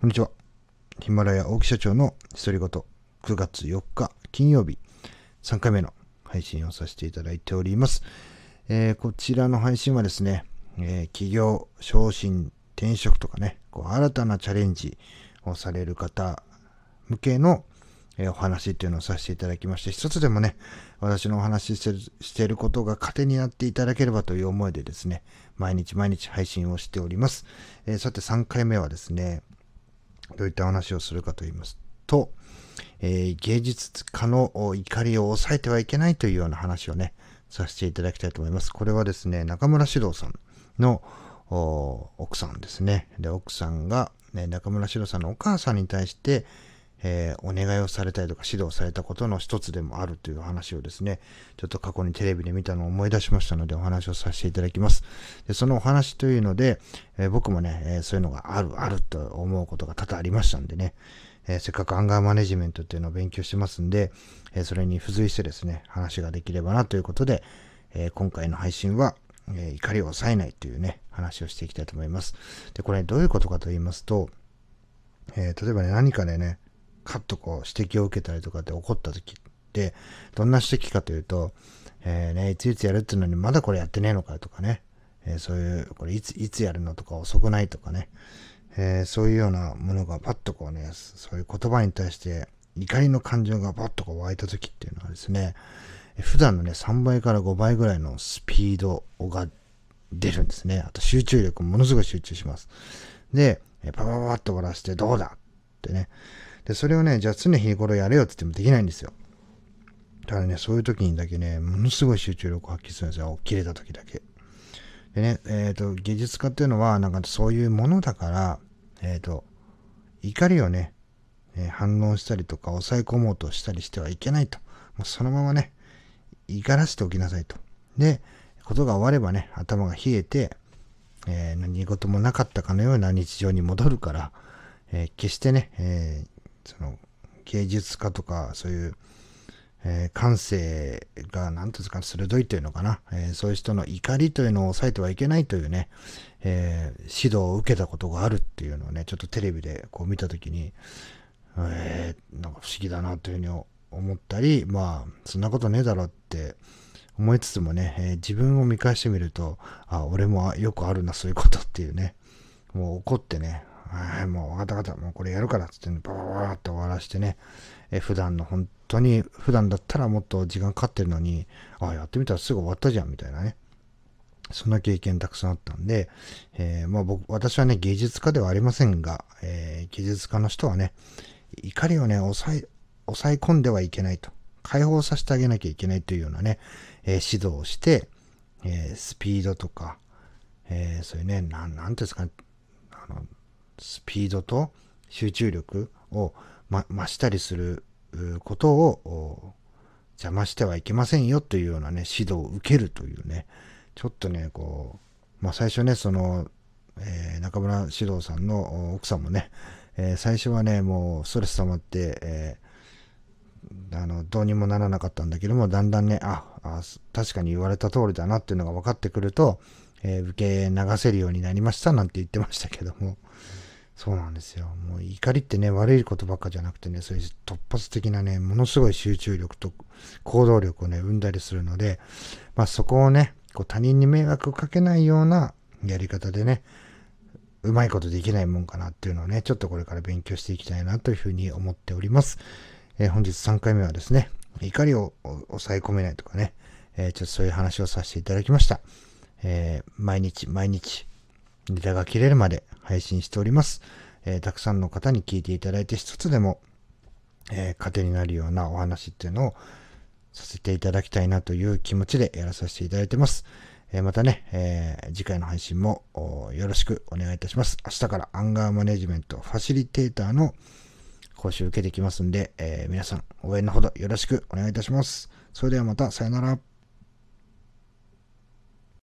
こんにちは。ヒマラヤ大木社長の独り言、9月4日金曜日、3回目の配信をさせていただいております。えー、こちらの配信はですね、えー、企業、昇進、転職とかね、こう新たなチャレンジをされる方向けの、えー、お話っていうのをさせていただきまして、一つでもね、私のお話ししてしていることが糧になっていただければという思いでですね、毎日毎日配信をしております。え、さて3回目はですね、どういった話をするかと言いますと、えー、芸術家の怒りを抑えてはいけないというような話をね、させていただきたいと思います。これはですね、中村獅童さんの奥さんですね。で、奥さんが、ね、中村獅童さんのお母さんに対して、えー、お願いをされたりとか指導されたことの一つでもあるという話をですね、ちょっと過去にテレビで見たのを思い出しましたのでお話をさせていただきます。でそのお話というので、えー、僕もね、えー、そういうのがある、あると思うことが多々ありましたんでね、えせっかくアンガーマネジメントっていうのを勉強してますんで、えそれに付随してですね、話ができればなということで、え今回の配信は、え怒りを抑えないというね、話をしていきたいと思います。で、これどういうことかと言いますと、え例えばね、何かでね、カッとこう指摘を受けたりとかって怒った時って、どんな指摘かというと、えー、ね、いついつやるっていうのにまだこれやってねえのかとかね、えー、そういう、これいつ、いつやるのとか遅くないとかね、えー、そういうようなものがパッとこうね、そういう言葉に対して怒りの感情がパッとこう湧いた時っていうのはですね、普段のね、3倍から5倍ぐらいのスピードが出るんですね。あと集中力ものすごい集中します。で、パパパパッと終わらせてどうだってね、で、それをね、じゃあ常日頃やれよって言ってもできないんですよ。だからね、そういう時にだけね、ものすごい集中力を発揮するんですよ。切れた時だけ。でね、えっ、ー、と、芸術家っていうのは、なんかそういうものだから、えっ、ー、と、怒りをね、え、反応したりとか抑え込もうとしたりしてはいけないと。もうそのままね、怒らせておきなさいと。で、ことが終わればね、頭が冷えて、えー、何事もなかったかのような日常に戻るから、えー、決してね、えー、その芸術家とかそういう、えー、感性が何ていうんですか鋭いというのかな、えー、そういう人の怒りというのを抑えてはいけないというね、えー、指導を受けたことがあるっていうのをねちょっとテレビでこう見た時に、えー、なんか不思議だなというふうに思ったりまあそんなことねえだろって思いつつもね、えー、自分を見返してみるとあ俺もよくあるなそういうことっていうねもう怒ってねはい、もう分かった分かった、もうこれやるからっつって、ね、バババーって終わらしてね、え普段の本当に、普段だったらもっと時間かかってるのに、ああ、やってみたらすぐ終わったじゃん、みたいなね。そんな経験たくさんあったんで、えー、まあ僕、私はね、芸術家ではありませんが、えー、芸術家の人はね、怒りをね、抑え、抑え込んではいけないと。解放させてあげなきゃいけないというようなね、えー、指導をして、えスピードとか、えそういうね、なん、なんていうんですかね、あの、スピードと集中力を、ま、増したりすることを邪魔してはいけませんよというようなね、指導を受けるというね、ちょっとね、こう、まあ最初ね、その、えー、中村獅童さんの奥さんもね、えー、最初はね、もうストレス溜まって、えー、あの、どうにもならなかったんだけども、だんだんね、あ、あ確かに言われた通りだなっていうのが分かってくると、え、受け流せるようになりましたなんて言ってましたけども、そうなんですよ。もう怒りってね、悪いことばっかじゃなくてね、そういう突発的なね、ものすごい集中力と行動力をね、生んだりするので、まあそこをね、こう他人に迷惑をかけないようなやり方でね、うまいことできないもんかなっていうのをね、ちょっとこれから勉強していきたいなというふうに思っております。えー、本日3回目はですね、怒りを抑え込めないとかね、えー、ちょっとそういう話をさせていただきました。えー、毎日毎日ネタが切れるまで配信しております。えー、たくさんの方に聞いていただいて一つでも、えー、糧になるようなお話っていうのをさせていただきたいなという気持ちでやらさせていただいてます。えー、またね、え、次回の配信もよろしくお願いいたします。明日からアンガーマネジメントファシリテーターの講習受けてきますんで、え、皆さん応援のほどよろしくお願いいたします。それではまたさよなら。